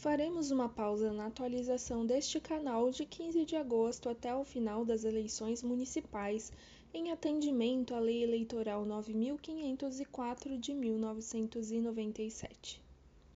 faremos uma pausa na atualização deste canal de 15 de agosto até o final das eleições municipais em atendimento à lei eleitoral 9.504 de 1997